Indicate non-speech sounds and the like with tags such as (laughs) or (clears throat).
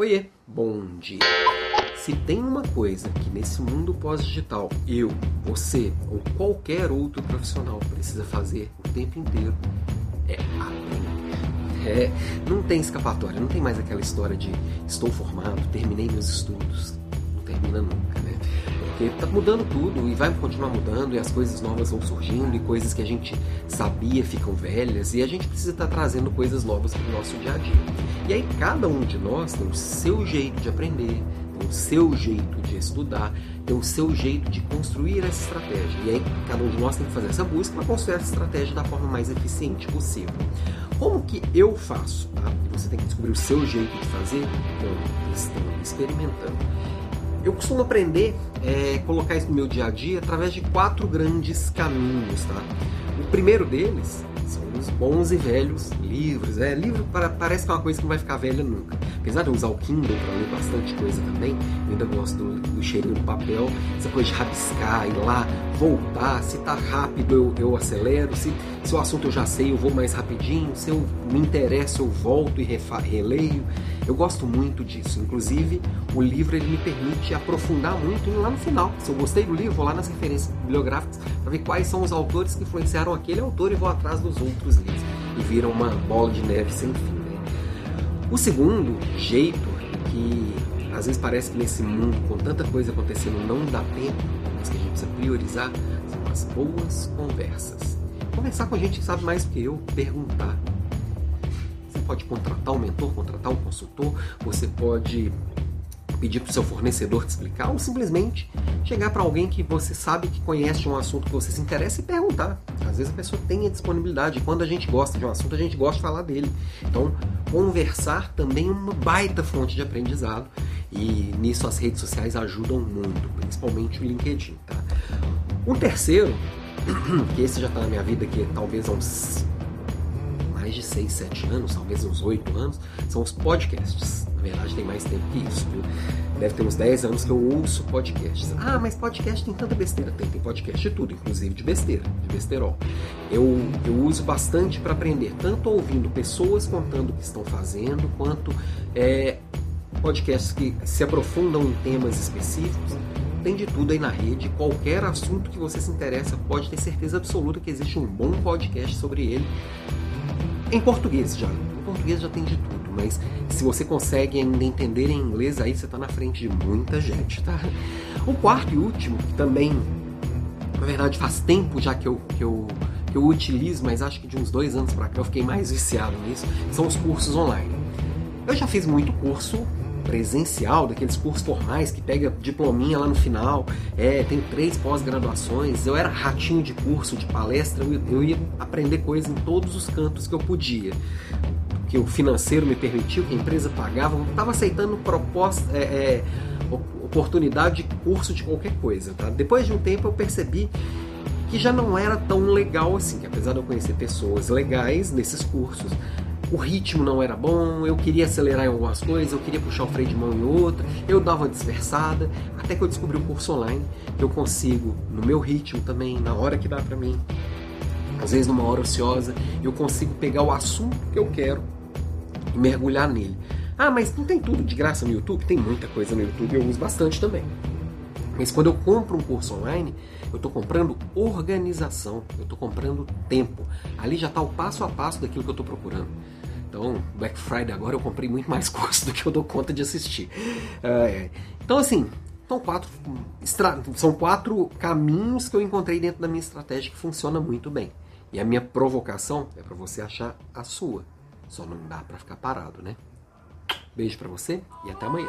Oiê, bom dia. Se tem uma coisa que nesse mundo pós-digital eu, você ou qualquer outro profissional precisa fazer o tempo inteiro é aprender. É, não tem escapatória, não tem mais aquela história de estou formado, terminei meus estudos. Termina nunca, né? Porque tá mudando tudo e vai continuar mudando e as coisas novas vão surgindo e coisas que a gente sabia ficam velhas e a gente precisa estar tá trazendo coisas novas para o nosso dia a dia. E aí cada um de nós tem o seu jeito de aprender, tem o seu jeito de estudar, tem o seu jeito de construir essa estratégia. E aí cada um de nós tem que fazer essa busca para construir essa estratégia da forma mais eficiente possível. Como que eu faço? Tá? Você tem que descobrir o seu jeito de fazer, então, experimentando. Eu costumo aprender, é, colocar isso no meu dia a dia através de quatro grandes caminhos, tá? O primeiro deles são os bons e velhos livros. É, livro para, parece que é uma coisa que não vai ficar velha nunca. Apesar de eu usar o Kindle para ler bastante coisa também, eu ainda gosto do, do cheirinho do papel, essa coisa de rabiscar, ir lá, voltar. Se tá rápido, eu, eu acelero. Se, se o assunto eu já sei, eu vou mais rapidinho. Se eu me interesso, eu volto e refa, releio. Eu gosto muito disso. Inclusive, o livro ele me permite aprofundar muito e lá no final. Se eu gostei do livro, vou lá nas referências bibliográficas para ver quais são os autores que influenciaram aquele autor e vou atrás dos outros livros. E vira uma bola de neve sem fim. Né? O segundo jeito que às vezes parece que nesse mundo, com tanta coisa acontecendo, não dá tempo, mas que a gente precisa priorizar, são as boas conversas. Conversar com a gente que sabe mais do que eu, perguntar. Pode contratar um mentor, contratar um consultor, você pode pedir para o seu fornecedor te explicar, ou simplesmente chegar para alguém que você sabe que conhece um assunto que você se interessa e perguntar. Às vezes a pessoa tem a disponibilidade. Quando a gente gosta de um assunto, a gente gosta de falar dele. Então, conversar também é uma baita fonte de aprendizado. E nisso as redes sociais ajudam muito, principalmente o LinkedIn. Tá? Um terceiro, (clears throat) que esse já está na minha vida aqui talvez há uns mais de 6, 7 anos, talvez uns 8 anos, são os podcasts. Na verdade, tem mais tempo que isso, viu? Deve ter uns 10 anos que eu ouço podcasts. Ah, mas podcast tem tanta besteira. Tem, tem podcast de tudo, inclusive de besteira, de besterol. Eu, eu uso bastante para aprender, tanto ouvindo pessoas contando o que estão fazendo, quanto é, podcasts que se aprofundam em temas específicos. Tem de tudo aí na rede. Qualquer assunto que você se interessa, pode ter certeza absoluta que existe um bom podcast sobre ele. Em português já. Em português já tem de tudo, mas se você consegue ainda entender em inglês, aí você está na frente de muita gente, tá? O quarto e último, que também, na verdade, faz tempo já que eu, que eu, que eu utilizo, mas acho que de uns dois anos para cá eu fiquei mais viciado nisso, são os cursos online. Eu já fiz muito curso presencial, daqueles cursos formais que pega diplominha lá no final, é, tem três pós-graduações, eu era ratinho de curso, de palestra, eu, eu ia aprender coisas em todos os cantos que eu podia. Que o financeiro me permitiu, que a empresa pagava, eu estava aceitando proposta, é, é, oportunidade de curso de qualquer coisa. Tá? Depois de um tempo eu percebi que já não era tão legal assim, que apesar de eu conhecer pessoas legais nesses cursos, o ritmo não era bom, eu queria acelerar em algumas coisas, eu queria puxar o freio de mão em outra, eu dava uma dispersada, até que eu descobri o curso online, que eu consigo, no meu ritmo também, na hora que dá para mim, às vezes numa hora ociosa, eu consigo pegar o assunto que eu quero e mergulhar nele. Ah, mas não tem tudo de graça no YouTube? Tem muita coisa no YouTube, eu uso bastante também. Mas quando eu compro um curso online, eu estou comprando organização, eu estou comprando tempo. Ali já está o passo a passo daquilo que eu estou procurando. Então, Black Friday agora eu comprei muito mais (laughs) curso do que eu dou conta de assistir. É, então, assim, são quatro, são quatro caminhos que eu encontrei dentro da minha estratégia que funciona muito bem. E a minha provocação é para você achar a sua. Só não dá para ficar parado, né? Beijo para você e até amanhã.